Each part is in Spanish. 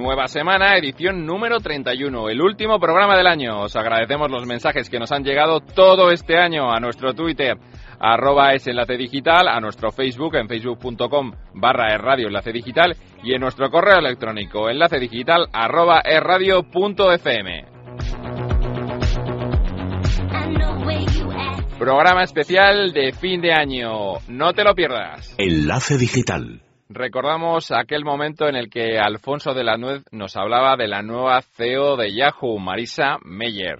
Nueva semana, edición número 31, el último programa del año. Os agradecemos los mensajes que nos han llegado todo este año a nuestro Twitter arroba es enlace digital, a nuestro Facebook en facebook.com barra radio enlace digital y en nuestro correo electrónico enlace digital arroba fm. Programa especial de fin de año. No te lo pierdas. Enlace digital. Recordamos aquel momento en el que Alfonso de la Nuez nos hablaba de la nueva CEO de Yahoo, Marisa Meyer.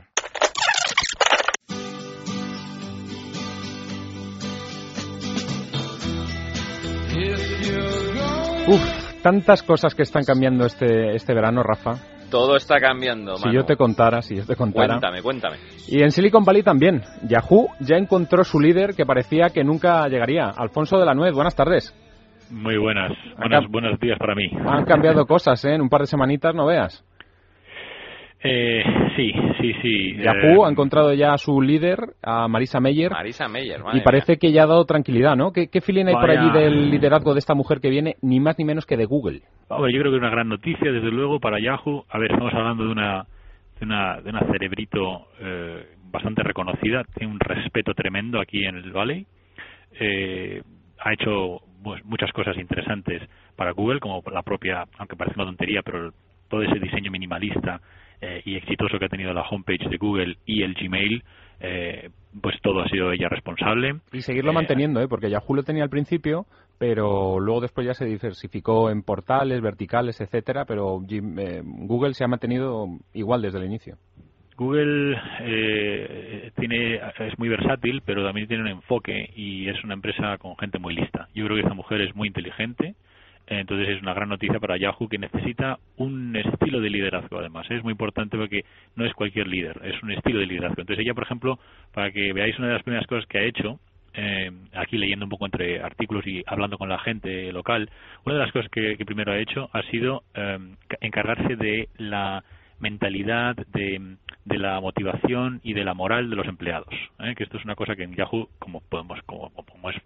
Uf, tantas cosas que están cambiando este, este verano, Rafa. Todo está cambiando. Si yo te contara, si yo te contara. Cuéntame, cuéntame. Y en Silicon Valley también. Yahoo ya encontró su líder que parecía que nunca llegaría. Alfonso de la Nuez, buenas tardes. Muy buenas. Buenas, buenos días para mí. Han cambiado cosas, ¿eh? En un par de semanitas, no veas. Eh, sí, sí, sí. Yahoo ha encontrado ya a su líder, a Marisa Meyer. Marisa Meyer, Y parece que ya ha dado tranquilidad, ¿no? ¿Qué, qué feeling hay por allí del liderazgo de esta mujer que viene, ni más ni menos que de Google? Hombre, yo creo que es una gran noticia, desde luego, para Yahoo. A ver, estamos hablando de una, de una, de una cerebrito eh, bastante reconocida, tiene un respeto tremendo aquí en el Valley. Eh, ha hecho pues, muchas cosas interesantes para Google, como la propia, aunque parece una tontería, pero todo ese diseño minimalista eh, y exitoso que ha tenido la homepage de Google y el Gmail, eh, pues todo ha sido ella responsable. Y seguirlo manteniendo, ¿eh? porque Yahoo lo tenía al principio, pero luego después ya se diversificó en portales, verticales, etcétera, pero Google se ha mantenido igual desde el inicio. Google tiene es muy versátil, pero también tiene un enfoque y es una empresa con gente muy lista. Yo creo que esta mujer es muy inteligente, entonces es una gran noticia para Yahoo que necesita un estilo de liderazgo además. Es muy importante porque no es cualquier líder, es un estilo de liderazgo. Entonces ella, por ejemplo, para que veáis una de las primeras cosas que ha hecho, eh, aquí leyendo un poco entre artículos y hablando con la gente local, una de las cosas que, primero ha hecho ha sido eh, encargarse de la mentalidad de, de, la motivación y de la moral de los empleados. ¿eh? Que esto es una cosa que en Yahoo, como podemos, como, como es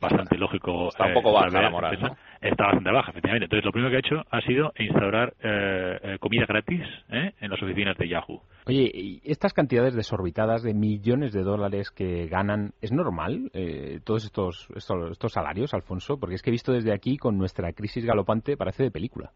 bastante lógico, está un poco eh, baja la moral, está bastante baja, efectivamente. Entonces, lo primero que ha hecho ha sido instaurar eh, comida gratis en las oficinas de Yahoo. Oye, ¿y estas cantidades desorbitadas de millones de dólares que ganan, ¿es normal todos estos, estos, estos salarios, Alfonso? Porque es que he visto desde aquí con nuestra crisis galopante, parece de película.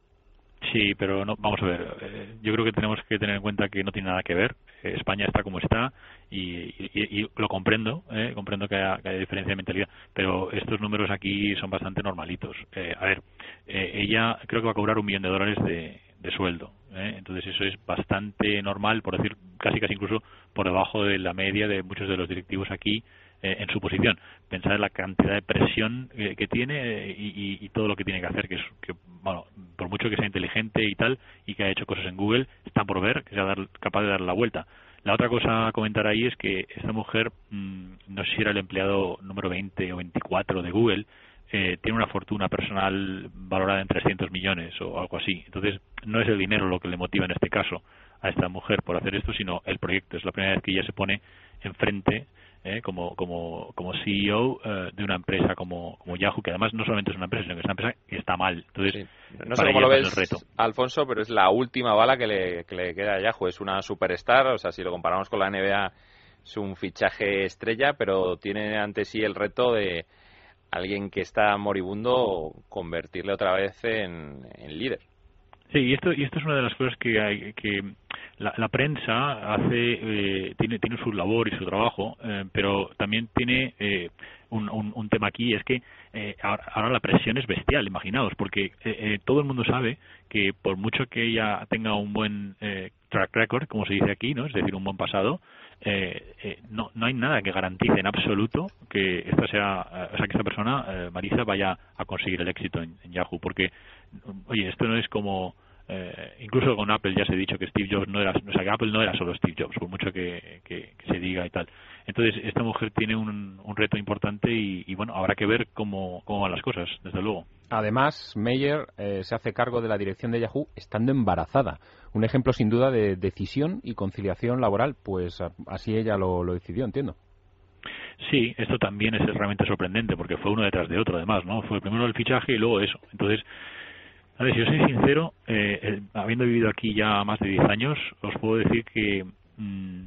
Sí, pero no, vamos a ver. Eh, yo creo que tenemos que tener en cuenta que no tiene nada que ver. Eh, España está como está y, lo comprendo, eh, comprendo que haya, diferencia de mentalidad, pero estos números aquí son bastante normalitos. a ver, ella creo que va a cobrar un millón de dólares de, de sueldo. Entonces eso es bastante normal, por decir casi casi incluso por debajo de la media de muchos de los directivos aquí eh, en su posición. Pensar en la cantidad de presión eh, que tiene eh, y, todo lo que tiene que hacer, que es que, bueno, por mucho que sea inteligente y tal, y que ha hecho cosas en Google, está por ver que sea capaz de dar la vuelta. La otra cosa a comentar ahí es que esta mujer, mm, no sé si era el empleado número 20 o 24 de Google, tiene una fortuna personal valorada en 300 millones o algo así. Entonces, no es el dinero lo que le motiva en este caso a esta mujer por hacer esto, sino el proyecto. Es la primera vez que ella se pone enfrente ¿eh? como, como, como CEO eh, de una empresa como, como Yahoo, que además no solamente es una empresa, sino que es una empresa que está mal. Entonces, no sé cómo lo ves, Alfonso, pero es la última bala que le, que le queda a Yahoo. Es una superstar, o sea, si lo comparamos con la NBA, es un fichaje estrella, pero tiene ante sí el reto de alguien que está moribundo convertirle otra vez en, en líder. Sí, y esto, y esto es una de las cosas que, hay, que la, prensa hace eh, tiene tiene su labor y su trabajo eh, pero también tiene eh, un, un, tema aquí es que ahora, la presión es bestial imaginaos porque todo el mundo sabe que por mucho que ella tenga un buen track record como se dice aquí no es decir un buen pasado no, no hay nada que garantice en absoluto que esta sea o sea que esta persona Marisa vaya a conseguir el éxito en Yahoo porque oye esto no es como Eh, incluso con Apple ya se ha dicho que Steve Jobs no era, o sea, que Apple no era solo Steve Jobs, por mucho que, que, se diga y tal. Entonces, esta mujer tiene un, un reto importante y, bueno, habrá que ver cómo, cómo van las cosas, desde luego. Además, Meyer eh, se hace cargo de la dirección de Yahoo estando embarazada. Un ejemplo sin duda de decisión y conciliación laboral, pues así ella lo, lo decidió, entiendo. Sí, esto también es realmente sorprendente porque fue uno detrás de otro, además, ¿no? Fue primero el fichaje y luego eso. Entonces, a ver, si yo soy sincero, eh, eh, habiendo vivido aquí ya más de 10 años, os puedo decir que mm,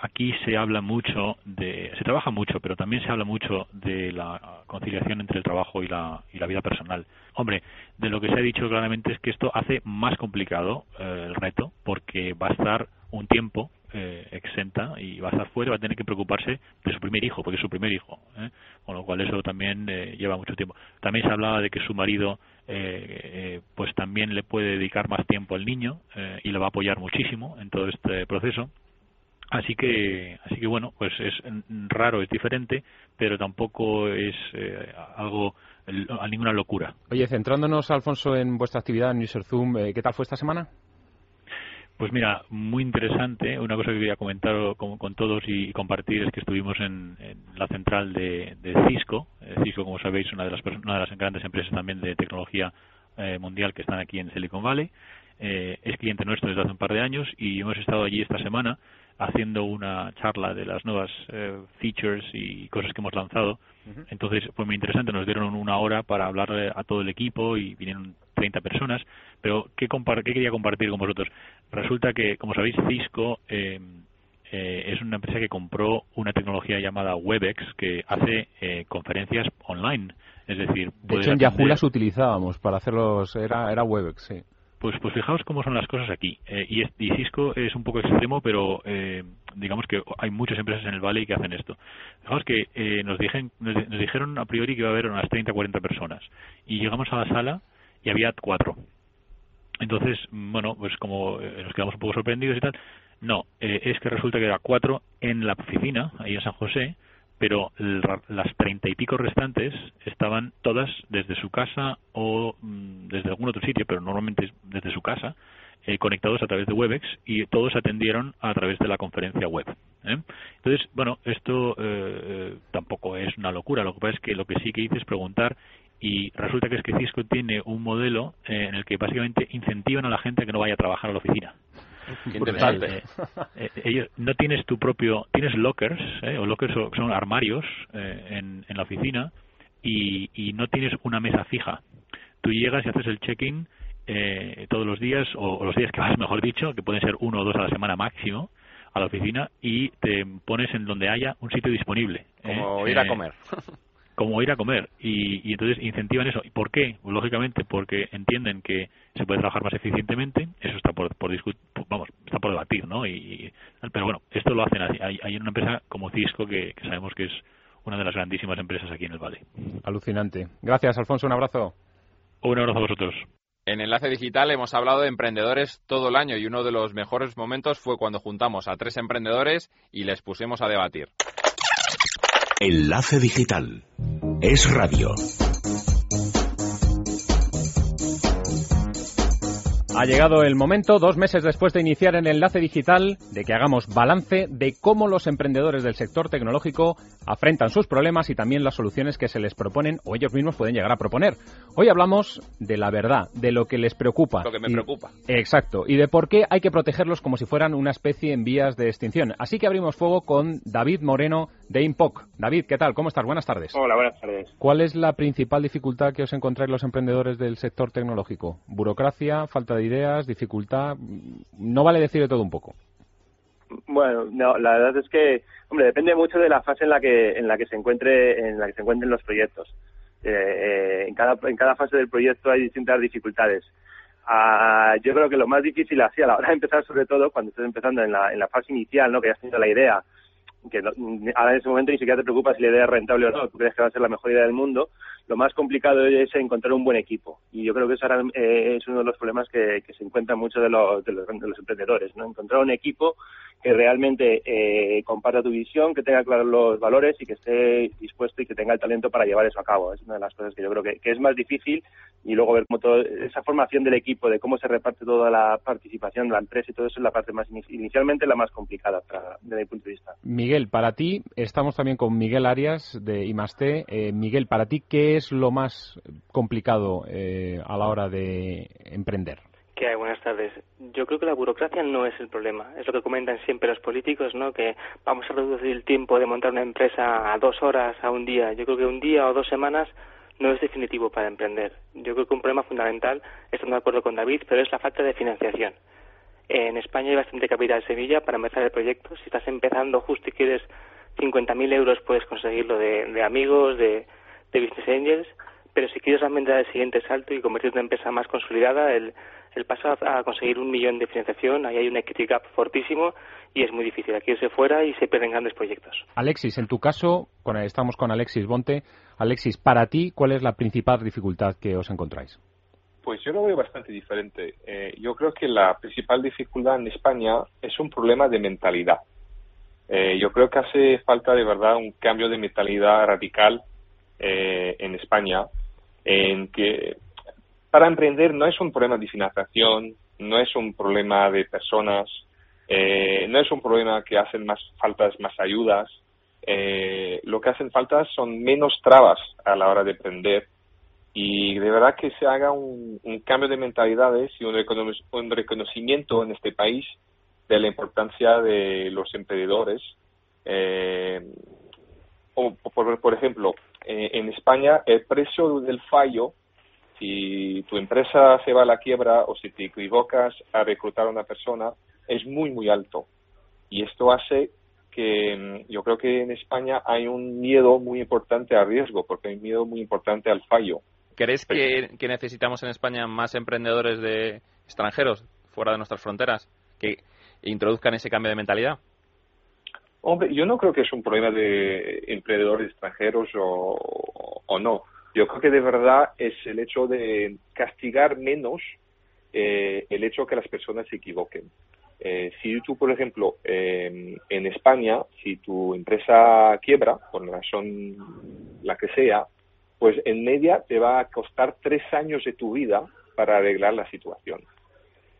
aquí se habla mucho de, se trabaja mucho, pero también se habla mucho de la conciliación entre el trabajo y la, y la vida personal. Hombre, de lo que se ha dicho claramente es que esto hace más complicado eh, el reto, porque va a estar un tiempo eh, exenta y va a estar fuera, va a tener que preocuparse de su primer hijo, porque es su primer hijo, ¿eh? con lo cual eso también eh, lleva mucho tiempo. También se hablaba de que su marido pues también le puede dedicar más tiempo al niño y le va a apoyar muchísimo en todo este proceso. Así que, así que bueno, pues es raro, es diferente, pero tampoco es algo a ninguna locura. Oye, centrándonos, Alfonso, en vuestra actividad en User Zoom, ¿qué tal fue esta semana? Pues mira, muy interesante. Una cosa que quería comentar con, todos y compartir es que estuvimos en, la central de, Cisco. Eh, Cisco, como sabéis, una de las una de las grandes empresas también de tecnología eh, mundial que están aquí en Silicon Valley. Eh, es cliente nuestro desde hace un par de años y hemos estado allí esta semana haciendo una charla de las nuevas features y cosas que hemos lanzado. Entonces fue muy interesante, nos dieron una hora para hablar a todo el equipo y vinieron 30 personas. Pero ¿qué, qué quería compartir con vosotros? Resulta que, como sabéis, Cisco eh, eh, es una empresa que compró una tecnología llamada Webex que hace eh, conferencias online. Es decir, de hecho en Yahoo las utilizábamos para hacerlos, era, era Webex, sí. Pues, pues fijaos cómo son las cosas aquí. y, Cisco es un poco extremo, pero digamos que hay muchas empresas en el Valle que hacen esto. Fijaos que nos, nos, nos, dijeron a priori que iba a haber unas 30 40 personas. Y llegamos a la sala y había cuatro. Entonces, bueno, pues como eh, nos quedamos un poco sorprendidos y tal, no, eh, es que resulta que era cuatro en la oficina, ahí en San José, pero las treinta y pico restantes estaban todas desde su casa o mm, desde algún otro sitio, pero normalmente desde su casa, eh, conectados a través de Webex y todos atendieron a través de la conferencia web. Entonces, bueno, esto tampoco es una locura. Lo que pasa es que lo que sí que hice es preguntar y resulta que es que Cisco tiene un modelo eh, en el que básicamente incentivan a la gente a que no vaya a trabajar a la oficina. Interesante. Eh, eh, ellos, no tienes tu propio, tienes lockers, o lockers son armarios en, en, la oficina y, y, no tienes una mesa fija. Tú llegas y haces el check-in todos los días, o, los días que vas, mejor dicho, que pueden ser uno o dos a la semana máximo, a la oficina y te pones en donde haya un sitio disponible. Como ir a comer. como ir a comer y, y, entonces incentivan eso. ¿Y por qué? Pues, lógicamente porque entienden que se puede trabajar más eficientemente, eso está por, por vamos, está por debatir, ¿no? Y, pero bueno, esto lo hacen así. Hay, hay una empresa como Cisco que, sabemos que es una de las grandísimas empresas aquí en el Valle. Alucinante. Gracias, Alfonso, un abrazo. Un abrazo a vosotros. En Enlace Digital hemos hablado de emprendedores todo el año y uno de los mejores momentos fue cuando juntamos a tres emprendedores y les pusimos a debatir. Enlace Digital. Es radio. Ha llegado el momento, dos meses después de iniciar el enlace digital, de que hagamos balance de cómo los emprendedores del sector tecnológico afrentan sus problemas y también las soluciones que se les proponen o ellos mismos pueden llegar a proponer. Hoy hablamos de la verdad, de lo que les preocupa. Lo que me preocupa. Exacto, y de por qué hay que protegerlos como si fueran una especie en vías de extinción. Así que abrimos fuego con David Moreno de Impoc. David, ¿qué tal? ¿Cómo estás? Buenas tardes. Hola, buenas tardes. ¿Cuál es la principal dificultad que os encontráis los emprendedores del sector tecnológico? ¿Burocracia, falta de ideas, dificultad. No vale decir de todo un poco. Bueno, no, la verdad es que, hombre, depende mucho de la fase en la que en la que se encuentre en la que se encuentren los proyectos. Eh, eh, en cada en cada fase del proyecto hay distintas dificultades. Ah, yo creo que lo más difícil así a la hora de empezar, sobre todo cuando estás empezando en la, en la fase inicial, ¿no? Que ya has tenido la idea, que ahora en ese momento ni siquiera te preocupas si la idea es rentable o no, tú crees que va a ser la mejor idea del mundo, lo más complicado es encontrar un buen equipo. Y yo creo que eso ahora eh, es uno de los problemas que, se encuentran muchos de los, de los, emprendedores, ¿no? Encontrar un equipo que realmente eh, comparta tu visión, que tenga claros los valores y que esté dispuesto y que tenga el talento para llevar eso a cabo. Es una de las cosas que yo creo que, es más difícil y luego ver cómo todo, esa formación del equipo, de cómo se reparte toda la participación de la empresa y todo eso es la parte más inicialmente la más complicada para, desde mi punto de vista. Miguel, para ti, estamos también con Miguel Arias de IMASTE. Eh, Miguel, para ti, ¿qué es lo más complicado eh, a la hora de emprender? ¿Qué hay? Buenas tardes. Yo creo que la burocracia no es el problema. Es lo que comentan siempre los políticos, ¿no? Que vamos a reducir el tiempo de montar una empresa a dos horas, a un día. Yo creo que un día o dos semanas no es definitivo para emprender. Yo creo que un problema fundamental, estoy de acuerdo con David, pero es la falta de financiación. En España hay bastante capital semilla para empezar el proyecto. Si estás empezando justo y quieres 50.000 euros, puedes conseguirlo de, amigos, de, business angels, pero si quieres realmente dar el siguiente salto y convertirte en una empresa más consolidada, el, el paso a, conseguir un millón de financiación, ahí hay un equity gap fortísimo y es muy difícil. Aquí se fuera y se pierden grandes proyectos. Alexis, en tu caso, estamos con Alexis Bonte. Alexis, para ti, ¿cuál es la principal dificultad que os encontráis? Pues yo lo veo bastante diferente. Eh, yo creo que la principal dificultad en España es un problema de mentalidad. Eh, yo creo que hace falta de verdad un cambio de mentalidad radical eh, en España, en que para emprender no es un problema de financiación, no es un problema de personas, no es un problema que hacen más faltas más ayudas, eh, lo que hacen falta son menos trabas a la hora de emprender y de verdad que se haga un, cambio de mentalidades y un, reconocimiento en este país de la importancia de los emprendedores. Eh, por, ejemplo, eh, en España el precio del fallo, si tu empresa se va a la quiebra o si te equivocas a reclutar a una persona, es muy, muy alto. Y esto hace que mm, yo creo que en España hay un miedo muy importante al riesgo, porque hay un miedo muy importante al fallo. ¿Crees que, necesitamos en España más emprendedores de extranjeros fuera de nuestras fronteras que introduzcan ese cambio de mentalidad? Hombre, yo no creo que es un problema de emprendedores extranjeros o, o no. Yo creo que de verdad es el hecho de castigar menos eh, el hecho que las personas se equivoquen. Eh, si tú, por ejemplo, en España, si tu empresa quiebra, por razón la que sea, pues en media te va a costar tres años de tu vida para arreglar la situación.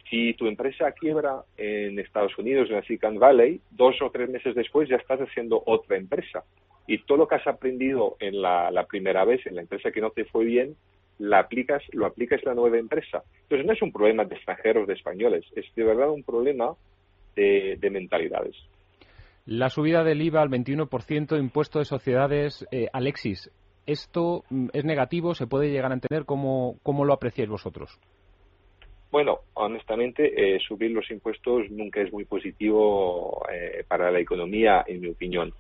Si tu empresa quiebra en Estados Unidos, en la Silicon Valley, dos o tres meses después ya estás haciendo otra empresa. Y todo lo que has aprendido en la primera vez, en la empresa que no te fue bien, la aplicas, lo aplicas en la nueva empresa. Entonces no es un problema de extranjeros, de españoles, es de verdad un problema de, mentalidades. La subida del IVA al 21%, impuesto de sociedades, eh, Alexis, ¿esto mm, es negativo? ¿Se puede llegar a entender? ¿Cómo, cómo lo apreciáis vosotros? Bueno, honestamente, eh, subir los impuestos nunca es muy positivo eh, para la economía, en mi opinión.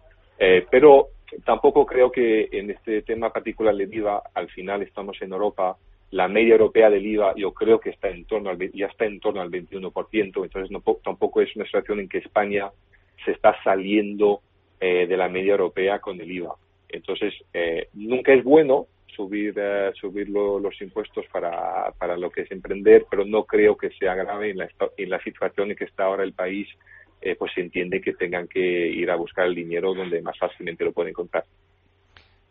Pero tampoco creo que en este tema particular del IVA, al final estamos en Europa, la media europea del IVA yo creo que está en torno al, ya está en torno al 21%, entonces no, tampoco es una situación en que España se está saliendo eh, de la media europea con el IVA. Entonces, eh, nunca es bueno subir, eh, subir los impuestos para, para lo que es emprender, pero no creo que sea grave en la, en la situación en que está ahora el país eh, pues se entiende que tengan que ir a buscar el dinero donde más fácilmente lo pueden encontrar.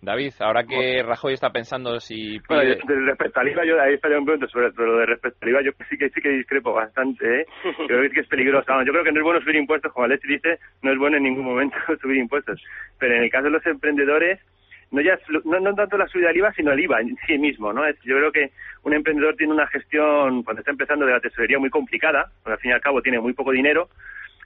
David, ahora que Rajoy está pensando si pide... respecto al IVA, yo ahí estaría un pregunto sobre pero lo de respecto al IVA, yo sí que sí que discrepo bastante, ¿eh? creo que es peligroso. yo creo que no es bueno subir impuestos, como Alexis dice, no es bueno en ningún momento subir impuestos. Pero en el caso de los emprendedores, no ya no, no tanto la subida del IVA, sino el IVA en sí mismo, ¿no? Yo creo que un emprendedor tiene una gestión, cuando está empezando, de la tesorería muy complicada, porque al fin y al cabo tiene muy poco dinero,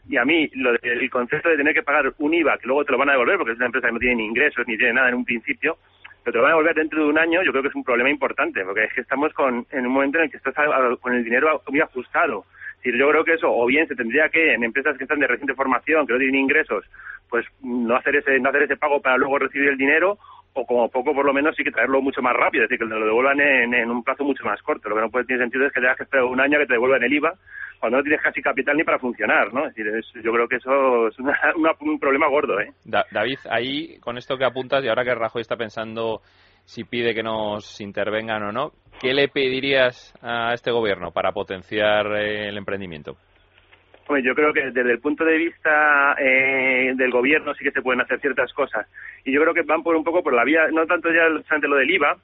y a mí lo el concepto de tener que pagar un IVA que luego te lo van a devolver porque es una empresa que no tiene ni ingresos ni tiene nada en un principio pero te lo van a devolver dentro de un año yo creo que es un problema importante porque es que estamos con en un momento en el que estás con el dinero muy ajustado. Yo creo que eso o bien se tendría que en empresas que están de reciente formación que no tienen ingresos pues no hacer ese no hacer ese pago para luego recibir el dinero o como poco por lo menos sí que traerlo mucho más rápido, es decir, que te lo devuelvan en, un plazo mucho más corto. Lo que no puede tener sentido es que tengas que esperar un año que te devuelvan el IVA cuando no tienes casi capital ni para funcionar, ¿no? Es decir, yo creo que eso es un problema gordo, ¿eh? David, ahí, con esto que apuntas, y ahora que Rajoy está pensando si pide que nos intervengan o no, ¿qué le pedirías a este gobierno para potenciar eh, el emprendimiento? Yo creo que desde el punto de vista eh, del gobierno sí que se pueden hacer ciertas cosas. Y yo creo que van por un poco por la vía, no tanto ya lo del IVA,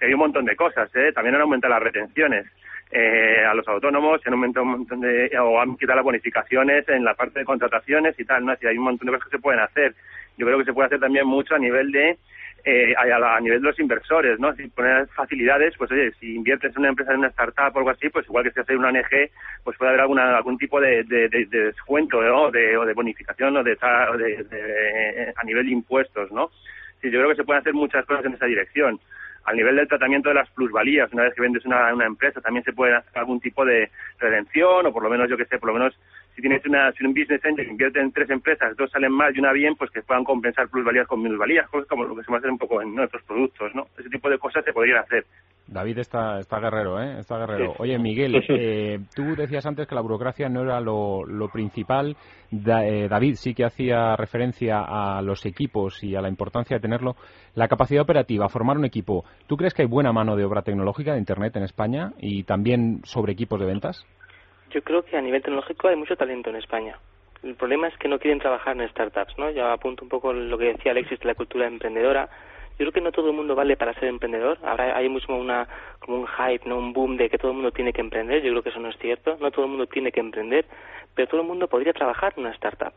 hay un montón de cosas, ¿eh? También han aumentado las retenciones. Eh, a los autónomos, se han aumentado un montón de, o han quitado las bonificaciones en la parte de contrataciones y tal, ¿no? Así hay un montón de cosas que se pueden hacer. Yo creo que se puede hacer también mucho a nivel de eh, a, nivel de los inversores, ¿no? Si poner facilidades, pues oye, si inviertes en una empresa, en una startup o algo así, pues igual que si haces una ONG, pues puede haber alguna, algún tipo de, de, descuento o de bonificación o de, a nivel de impuestos, ¿no? Sí, yo creo que se pueden hacer muchas cosas en esa dirección al nivel del tratamiento de las plusvalías, una vez que vendes una, una empresa, también se puede hacer algún tipo de redención, o por lo menos, yo que sé, por lo menos si tienes una, si un business angel invierte en tres empresas, dos salen mal y una bien, pues que puedan compensar plusvalías con minusvalías, cosas como lo que se va a hacer un poco en nuestros productos, ¿no? Ese tipo de cosas se podrían hacer. David está, está guerrero, ¿eh? Está guerrero. Oye, Miguel, eh, tú decías antes que la burocracia no era lo, lo principal. Eh, David sí que hacía referencia a los equipos y a la importancia de tenerlo. La capacidad operativa, formar un equipo. ¿Tú crees que hay buena mano de obra tecnológica de Internet en España y también sobre equipos de ventas? Yo creo que a nivel tecnológico hay mucho talento en España. El problema es que no quieren trabajar en startups, ¿no? Ya apunto un poco lo que decía Alexis de la cultura emprendedora. Yo creo que no todo el mundo vale para ser emprendedor. Ahora hay mucho una, como un hype, ¿no? Un boom de que todo el mundo tiene que emprender. Yo creo que eso no es cierto. No todo el mundo tiene que emprender, pero todo el mundo podría trabajar en una startup.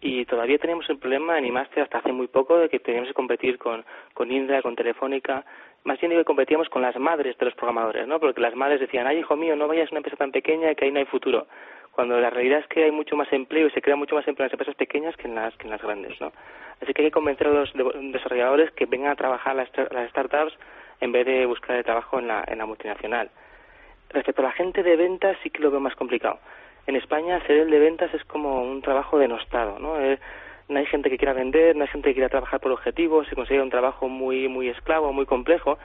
Y todavía tenemos el problema en IMASTE hasta hace muy poco de que teníamos que competir con, con Indra, con Telefónica, más bien que competíamos con las madres de los programadores, ¿no? Porque las madres decían, ay, hijo mío, no vayas a una empresa tan pequeña que ahí no hay futuro. Cuando la realidad es que hay mucho más empleo y se crea mucho más empleo en las empresas pequeñas que en las, que en las grandes, ¿no? Así que hay que convencer a los desarrolladores que vengan a trabajar las, las startups en vez de buscar el trabajo en la, en la multinacional. Respecto a la gente de ventas, sí que lo veo más complicado. En España, ser el de ventas es como un trabajo denostado, ¿no? Eh, no hay gente que quiera vender, no hay gente que quiera trabajar por objetivos, se considera un trabajo muy, muy esclavo, muy complejo,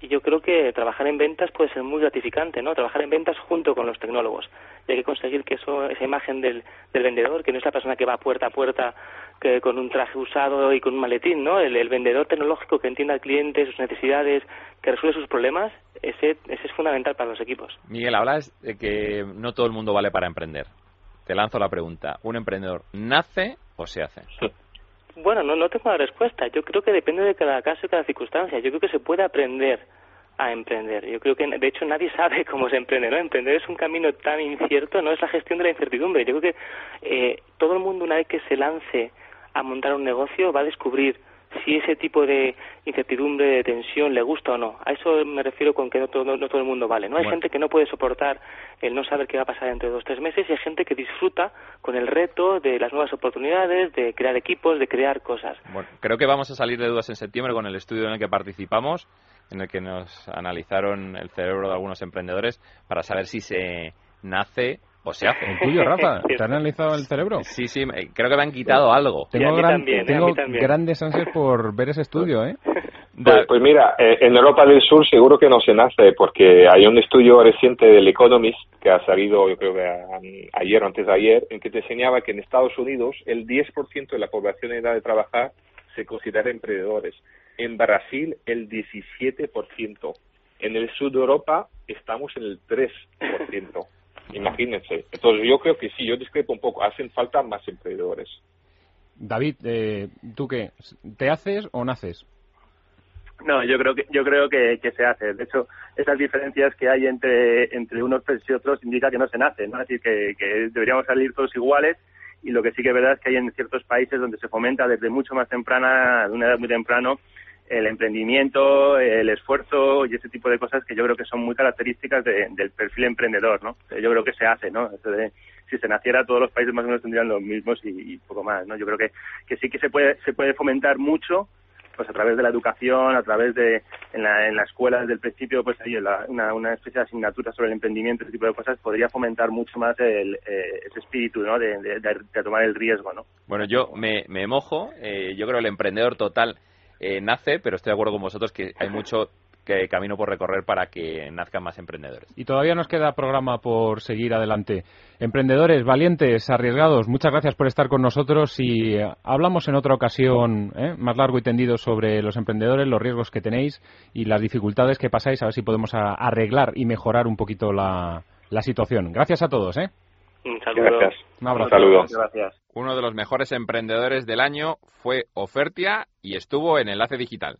y yo creo que trabajar en ventas puede ser muy gratificante, ¿no? Trabajar en ventas junto con los tecnólogos. Y hay que conseguir que eso, esa imagen del, del vendedor, que no es la persona que va puerta a puerta que con un traje usado y con un maletín, ¿no? El, el vendedor tecnológico que entienda al cliente, sus necesidades, que resuelve sus problemas, ese, ese es fundamental para los equipos. Miguel, hablas de que no todo el mundo vale para emprender. Te lanzo la pregunta. ¿Un emprendedor nace o se hace? Bueno, no, no tengo la respuesta. Yo creo que depende de cada caso y cada circunstancia. Yo creo que se puede aprender a emprender. Yo creo que, de hecho, nadie sabe cómo se emprende, ¿no? Emprender es un camino tan incierto, no es la gestión de la incertidumbre. Yo creo que eh, todo el mundo, una vez que se lance a montar un negocio, va a descubrir si ese tipo de incertidumbre, de tensión le gusta o no. A eso me refiero con que no todo, no, todo el mundo vale. No hay gente que no puede soportar el no saber qué va a pasar dentro de dos tres meses y hay gente que disfruta con el reto de las nuevas oportunidades, de crear equipos, de crear cosas. Bueno, creo que vamos a salir de dudas en septiembre con el estudio en el que participamos, en el que nos analizaron el cerebro de algunos emprendedores para saber si se nace o se hace. ¿El tuyo, Rafa? ¿Te han analizado el cerebro? Sí, sí, creo que me han quitado algo. Tengo, grandes ansias por ver ese estudio, ¿eh? Pues, pues mira, eh, en Europa del Sur seguro que no se nace, porque hay un estudio reciente del Economist que ha salido, yo creo que ayer o antes de ayer, en que te enseñaba que en Estados Unidos el 10% de la población en edad de trabajar se considera emprendedores. En Brasil el 17%. En el sur de Europa estamos en el 3%. Imagínense. Entonces yo creo que sí, yo discrepo un poco. Hacen falta más emprendedores. David, eh, ¿tú qué? ¿Te haces o naces? No, yo creo que yo creo que, se hace. De hecho, esas diferencias que hay entre entre unos y otros indica que no se nace, ¿no? Es decir, que, que deberíamos salir todos iguales y lo que sí que es verdad es que hay en ciertos países donde se fomenta desde mucho más temprana, de una edad muy temprano, el emprendimiento, el esfuerzo y ese tipo de cosas que yo creo que son muy características del perfil emprendedor, ¿no? Yo creo que se hace, ¿no? si se naciera todos los países más o menos tendrían los mismos y, poco más, ¿no? Yo creo que, que sí que se puede se puede fomentar mucho pues a través de la educación, a través de en la, en la escuela desde el principio, pues ahí una, una especie de asignatura sobre el emprendimiento, ese tipo de cosas, podría fomentar mucho más el, eh, ese espíritu, ¿no? De, de, tomar el riesgo, ¿no? Bueno, yo me, me mojo, eh, yo creo que el emprendedor total eh, nace, pero estoy de acuerdo con vosotros que hay mucho que camino por recorrer para que nazcan más emprendedores. Y todavía nos queda programa por seguir adelante. Emprendedores, valientes, arriesgados, muchas gracias por estar con nosotros y eh, hablamos en otra ocasión eh, más largo y tendido sobre los emprendedores, los riesgos que tenéis y las dificultades que pasáis, a ver si podemos arreglar y mejorar un poquito la, la situación. Gracias a todos. ¿eh? Un saludo. Gracias. Un abrazo. Saludo. Gracias. Uno de los mejores emprendedores del año fue Ofertia y estuvo en Enlace Digital.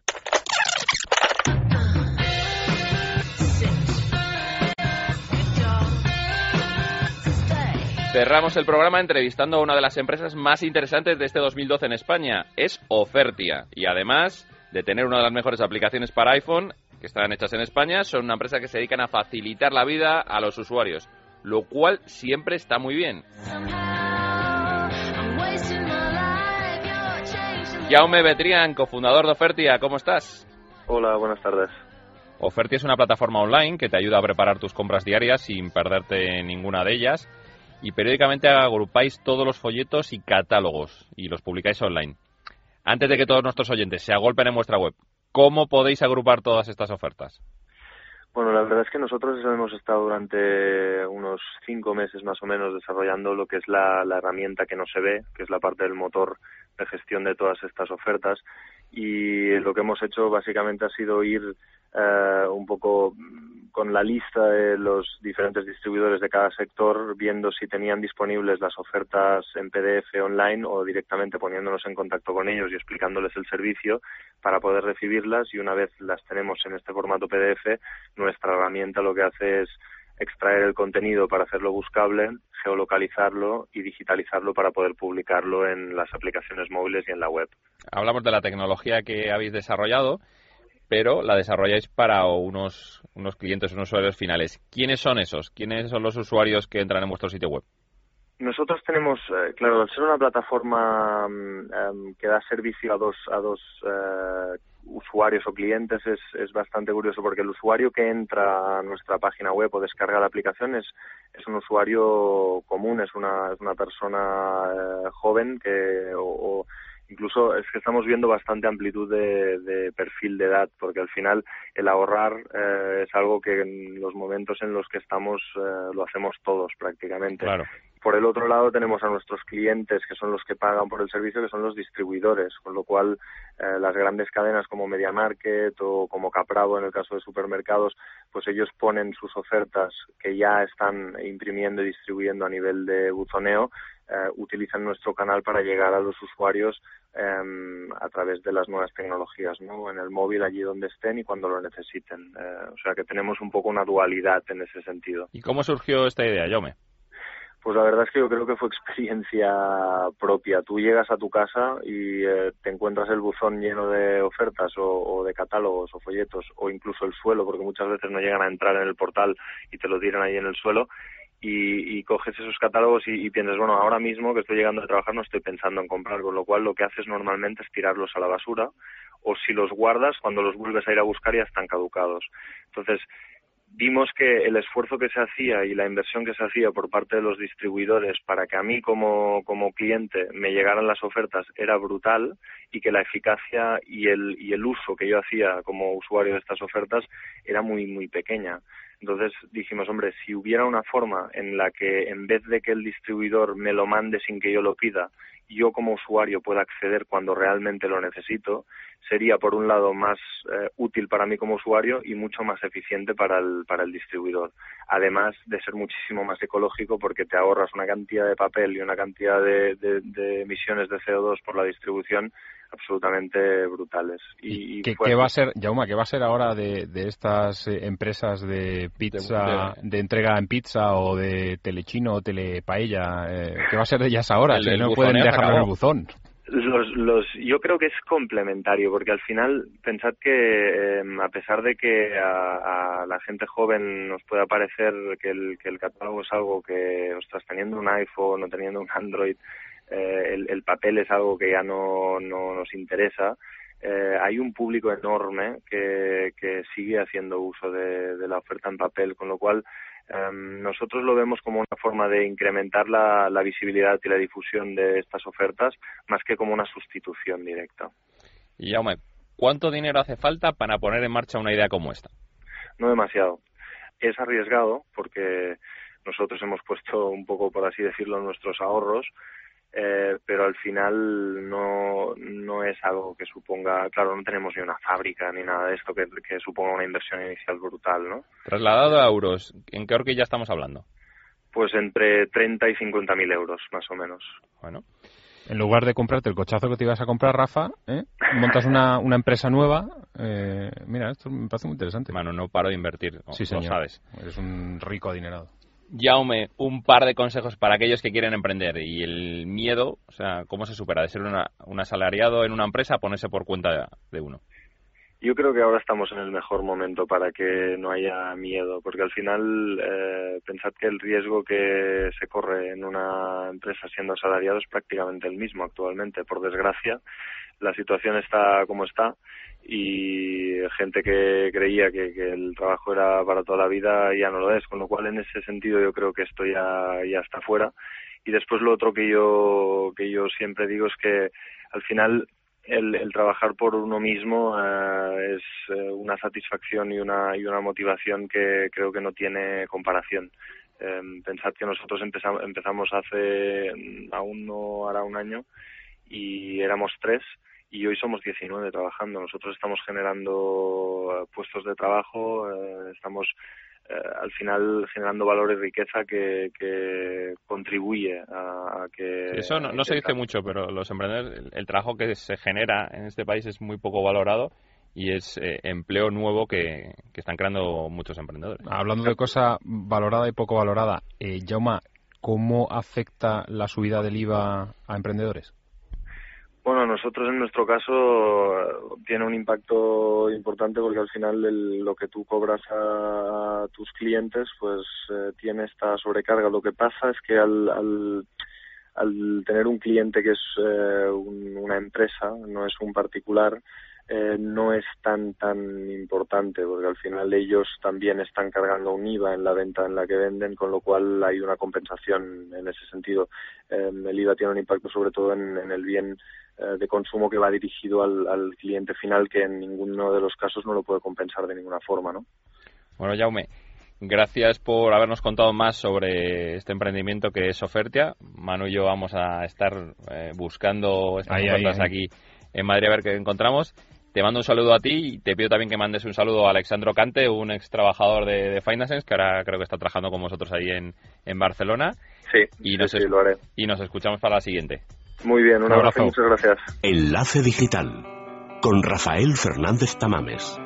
Cerramos el programa entrevistando a una de las empresas más interesantes de este 2012 en España, es Ofertia. Y además de tener una de las mejores aplicaciones para iPhone que están hechas en España, son una empresa que se dedican a facilitar la vida a los usuarios lo cual siempre está muy bien. Jaume Betrián, cofundador de Ofertia, ¿cómo estás? Hola, buenas tardes. Ofertia es una plataforma online que te ayuda a preparar tus compras diarias sin perderte ninguna de ellas y periódicamente agrupáis todos los folletos y catálogos y los publicáis online. Antes de que todos nuestros oyentes se agolpen en vuestra web, ¿cómo podéis agrupar todas estas ofertas? Bueno, la verdad es que nosotros hemos estado durante unos cinco meses más o menos desarrollando lo que es la, la herramienta que no se ve, que es la parte del motor de gestión de todas estas ofertas. Y lo que hemos hecho básicamente ha sido ir eh, un poco con la lista de los diferentes distribuidores de cada sector, viendo si tenían disponibles las ofertas en PDF online o directamente poniéndonos en contacto con ellos y explicándoles el servicio para poder recibirlas y una vez las tenemos en este formato PDF, nuestra herramienta lo que hace es extraer el contenido para hacerlo buscable, geolocalizarlo y digitalizarlo para poder publicarlo en las aplicaciones móviles y en la web. Hablamos de la tecnología que habéis desarrollado pero la desarrolláis para unos, unos clientes, unos usuarios finales. ¿Quiénes son esos? ¿Quiénes son los usuarios que entran en vuestro sitio web? Nosotros tenemos, eh, claro, al ser una plataforma em, que da servicio a dos, a dos eh, usuarios o clientes es, es bastante curioso porque el usuario que entra a nuestra página web o descarga la aplicación es, es un usuario común, es una, es una persona eh, joven que o incluso es que estamos viendo bastante amplitud de, perfil de edad, porque al final el ahorrar eh, es algo que en los momentos en los que estamos eh, lo hacemos todos prácticamente. Por el otro lado tenemos a nuestros clientes, que son los que pagan por el servicio, que son los distribuidores, con lo cual eh, las grandes cadenas como MediaMarket o como Capravo en el caso de supermercados, pues ellos ponen sus ofertas que ya están imprimiendo y distribuyendo a nivel de buzoneo eh, utilizan nuestro canal para llegar a los usuarios em, a través de las nuevas tecnologías, ¿no? En el móvil, allí donde estén y cuando lo necesiten. Eh, o sea que tenemos un poco una dualidad en ese sentido. ¿Y cómo surgió esta idea, Yome? Pues la verdad es que yo creo que fue experiencia propia. Tú llegas a tu casa y eh, te encuentras el buzón lleno de ofertas o, de catálogos o folletos o incluso el suelo, porque muchas veces no llegan a entrar en el portal y te lo tiran ahí en el suelo y, coges esos catálogos y, piensas, bueno, ahora mismo que estoy llegando a trabajar no estoy pensando en comprar, con lo cual lo que haces normalmente es tirarlos a la basura o si los guardas, cuando los vuelves a ir a buscar ya están caducados. Entonces, vimos que el esfuerzo que se hacía y la inversión que se hacía por parte de los distribuidores para que a mí como, como cliente me llegaran las ofertas era brutal y que la eficacia y el, y el uso que yo hacía como usuario de estas ofertas era muy, muy pequeña. Entonces dijimos, hombre, si hubiera una forma en la que en vez de que el distribuidor me lo mande sin que yo lo pida, yo como usuario pueda acceder cuando realmente lo necesito, sería por un lado más eh, útil para mí como usuario y mucho más eficiente para el, para el distribuidor. Además de ser muchísimo más ecológico porque te ahorras una cantidad de papel y una cantidad de, de emisiones de CO2 por la distribución absolutamente brutales. ¿Y, ¿Qué, va a ser, Jauma, qué va a ser ahora de, estas eh, empresas de pizza, de, entrega en pizza o de telechino o telepaella? Eh, ¿Qué va a ser de ellas ahora? que no pueden dejarlo en el buzón. Los, los, yo creo que es complementario, porque al final pensad que em, a pesar de que a, la gente joven nos pueda parecer que el, que el catálogo es algo que, ostras, teniendo un iPhone o teniendo un Android, eh, el, papel es algo que ya no, no nos interesa. Eh, hay un público enorme que, que sigue haciendo uso de, la oferta en papel, con lo cual em, nosotros lo vemos como una forma de incrementar la, la, visibilidad y la difusión de estas ofertas más que como una sustitución directa. Y Jaume, ¿cuánto dinero hace falta para poner en marcha una idea como esta? No demasiado. Es arriesgado porque nosotros hemos puesto un poco, por así decirlo, nuestros ahorros, eh, pero al final no, no es algo que suponga, claro, no tenemos ni una fábrica ni nada de esto que, que suponga una inversión inicial brutal, ¿no? Trasladado a euros, ¿en qué horquilla estamos hablando? Pues entre 30 y 50 mil euros, más o menos. Bueno. En lugar de comprarte el cochazo que te ibas a comprar, Rafa, ¿eh? montas una, una empresa nueva. Eh, mira, esto me parece muy interesante. Bueno, no paro de invertir, sí, lo sabes. Eres un rico adinerado. Jaume, un par de consejos para aquellos que quieren emprender y el miedo, o sea, ¿cómo se supera de ser un asalariado en una empresa a ponerse por cuenta de uno? Yo creo que ahora estamos en el mejor momento para que no haya miedo, porque al final eh, pensad que el riesgo que se corre en una empresa siendo asalariado es prácticamente el mismo actualmente. Por desgracia, la situación está como está y gente que creía que, que, el trabajo era para toda la vida ya no lo es, con lo cual en ese sentido yo creo que esto ya, ya está fuera. Y después lo otro que yo, que yo siempre digo es que al final el, trabajar por uno mismo eh, es eh, una satisfacción y una, y una motivación que creo que no tiene comparación. Em, pensad que nosotros empezamos, empezamos hace aún no hará un año y éramos tres y hoy somos 19 trabajando. Nosotros estamos generando eh, puestos de trabajo, estamos eh, al final generando valor y riqueza que, contribuye a, que... Eso no, se dice mucho, pero los emprendedores, el, trabajo que se genera en este país es muy poco valorado y es eh, empleo nuevo que, están creando muchos emprendedores. Hablando de cosa valorada y poco valorada, eh, Jauma, ¿cómo afecta la subida del IVA a emprendedores? Bueno, nosotros en nuestro caso tiene un impacto importante porque al final lo que tú cobras a, tus clientes pues eh, tiene esta sobrecarga. Lo que pasa es que al, al, al tener un cliente que es eh, una empresa, no es un particular, eh, no es tan tan importante porque al final ellos también están cargando un IVA en la venta en la que venden con lo cual hay una compensación en ese sentido el IVA tiene un impacto sobre todo en el bien eh, de consumo que va dirigido al, cliente final que en ninguno de los casos no lo puede compensar de ninguna forma, ¿no? Bueno, Jaume, gracias por habernos contado más sobre este emprendimiento que es Ofertia. Manu y yo vamos a estar eh, buscando estas ofertas aquí en Madrid a ver qué encontramos. Te mando un saludo a ti y te pido también que mandes un saludo a Alexandro Cante, un ex trabajador de, de Finance, que ahora creo que está trabajando con vosotros ahí en, en Barcelona. Sí, y nos, sí, lo haré. Y nos escuchamos para la siguiente. Muy bien, un, abrazo. Muchas gracias. Enlace Digital con Rafael Fernández Tamames.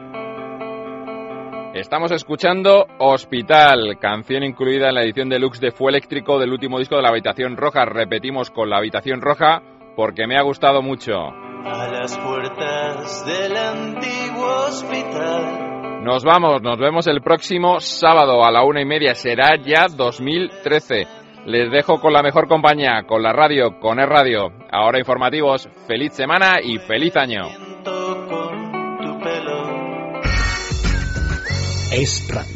Estamos escuchando Hospital, canción incluida en la edición deluxe de Fue Eléctrico del último disco de la Habitación Roja. Repetimos con la Habitación Roja porque me ha gustado mucho. A las puertas del antiguo hospital. Nos vamos, nos vemos el próximo sábado a la una y media. Será ya 2013. Les dejo con la mejor compañía, con la radio, con el radio. Ahora informativos, feliz semana y feliz año. Es radio.